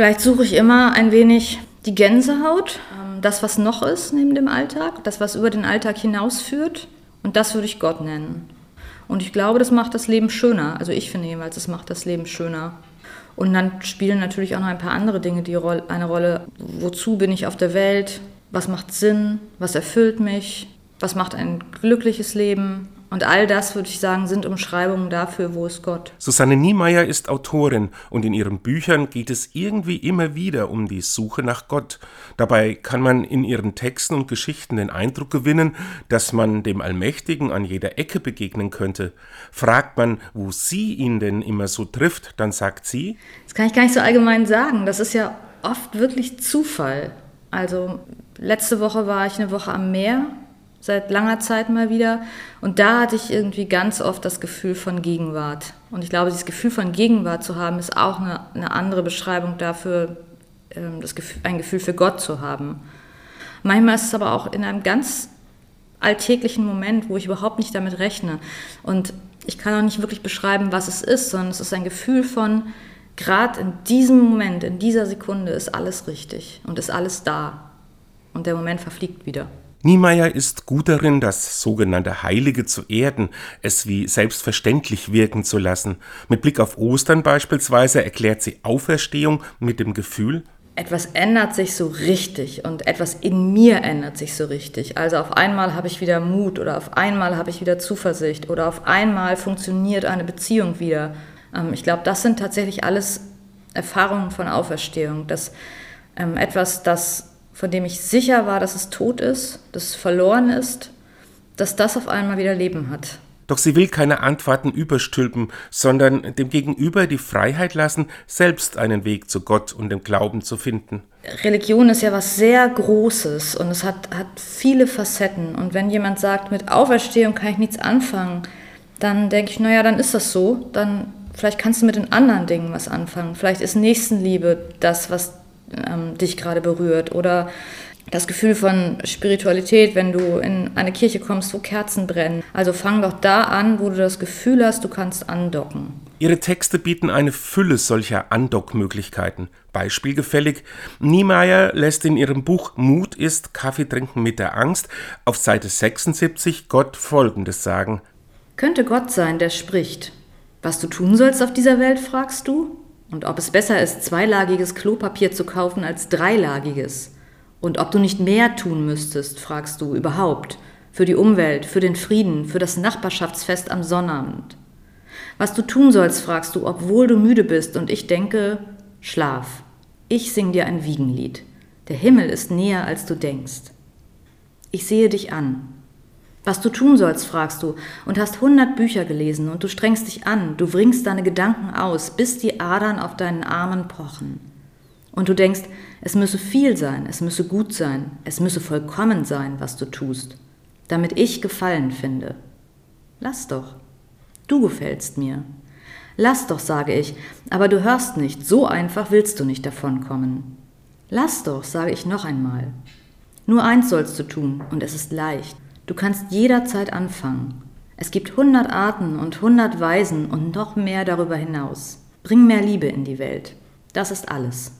Vielleicht suche ich immer ein wenig die Gänsehaut, ähm, das, was noch ist neben dem Alltag, das, was über den Alltag hinausführt. Und das würde ich Gott nennen. Und ich glaube, das macht das Leben schöner. Also ich finde jeweils, es macht das Leben schöner. Und dann spielen natürlich auch noch ein paar andere Dinge die Rolle, eine Rolle. Wozu bin ich auf der Welt? Was macht Sinn? Was erfüllt mich? Was macht ein glückliches Leben? Und all das, würde ich sagen, sind Umschreibungen dafür, wo ist Gott. Susanne Niemeyer ist Autorin und in ihren Büchern geht es irgendwie immer wieder um die Suche nach Gott. Dabei kann man in ihren Texten und Geschichten den Eindruck gewinnen, dass man dem Allmächtigen an jeder Ecke begegnen könnte. Fragt man, wo sie ihn denn immer so trifft, dann sagt sie. Das kann ich gar nicht so allgemein sagen. Das ist ja oft wirklich Zufall. Also letzte Woche war ich eine Woche am Meer seit langer Zeit mal wieder. Und da hatte ich irgendwie ganz oft das Gefühl von Gegenwart. Und ich glaube, dieses Gefühl von Gegenwart zu haben, ist auch eine, eine andere Beschreibung dafür, ähm, das Gefühl, ein Gefühl für Gott zu haben. Manchmal ist es aber auch in einem ganz alltäglichen Moment, wo ich überhaupt nicht damit rechne. Und ich kann auch nicht wirklich beschreiben, was es ist, sondern es ist ein Gefühl von, gerade in diesem Moment, in dieser Sekunde ist alles richtig und ist alles da. Und der Moment verfliegt wieder. Niemeyer ist gut darin, das sogenannte Heilige zu erden, es wie selbstverständlich wirken zu lassen. Mit Blick auf Ostern beispielsweise erklärt sie Auferstehung mit dem Gefühl, etwas ändert sich so richtig und etwas in mir ändert sich so richtig. Also auf einmal habe ich wieder Mut oder auf einmal habe ich wieder Zuversicht oder auf einmal funktioniert eine Beziehung wieder. Ähm, ich glaube, das sind tatsächlich alles Erfahrungen von Auferstehung, dass ähm, etwas, das von dem ich sicher war, dass es tot ist, dass es verloren ist, dass das auf einmal wieder Leben hat. Doch sie will keine Antworten überstülpen, sondern dem Gegenüber die Freiheit lassen, selbst einen Weg zu Gott und dem Glauben zu finden. Religion ist ja was sehr Großes und es hat, hat viele Facetten. Und wenn jemand sagt, mit Auferstehung kann ich nichts anfangen, dann denke ich, naja, dann ist das so. Dann vielleicht kannst du mit den anderen Dingen was anfangen. Vielleicht ist Nächstenliebe das, was ähm, dich gerade berührt oder das Gefühl von Spiritualität, wenn du in eine Kirche kommst, wo Kerzen brennen. Also fang doch da an, wo du das Gefühl hast, du kannst andocken. Ihre Texte bieten eine Fülle solcher Andockmöglichkeiten. Beispielgefällig, Niemeyer lässt in ihrem Buch Mut ist Kaffee trinken mit der Angst auf Seite 76 Gott Folgendes sagen. Könnte Gott sein, der spricht. Was du tun sollst auf dieser Welt, fragst du? Und ob es besser ist, zweilagiges Klopapier zu kaufen als dreilagiges. Und ob du nicht mehr tun müsstest, fragst du überhaupt, für die Umwelt, für den Frieden, für das Nachbarschaftsfest am Sonnabend. Was du tun sollst, fragst du, obwohl du müde bist, und ich denke, schlaf. Ich sing dir ein Wiegenlied. Der Himmel ist näher, als du denkst. Ich sehe dich an, was du tun sollst, fragst du, und hast hundert Bücher gelesen, und du strengst dich an, du bringst deine Gedanken aus, bis die Adern auf deinen Armen pochen. Und du denkst, es müsse viel sein, es müsse gut sein, es müsse vollkommen sein, was du tust, damit ich Gefallen finde. Lass doch. Du gefällst mir. Lass doch, sage ich, aber du hörst nicht, so einfach willst du nicht davonkommen. Lass doch, sage ich noch einmal. Nur eins sollst du tun, und es ist leicht. Du kannst jederzeit anfangen. Es gibt hundert Arten und hundert Weisen und noch mehr darüber hinaus. Bring mehr Liebe in die Welt. Das ist alles.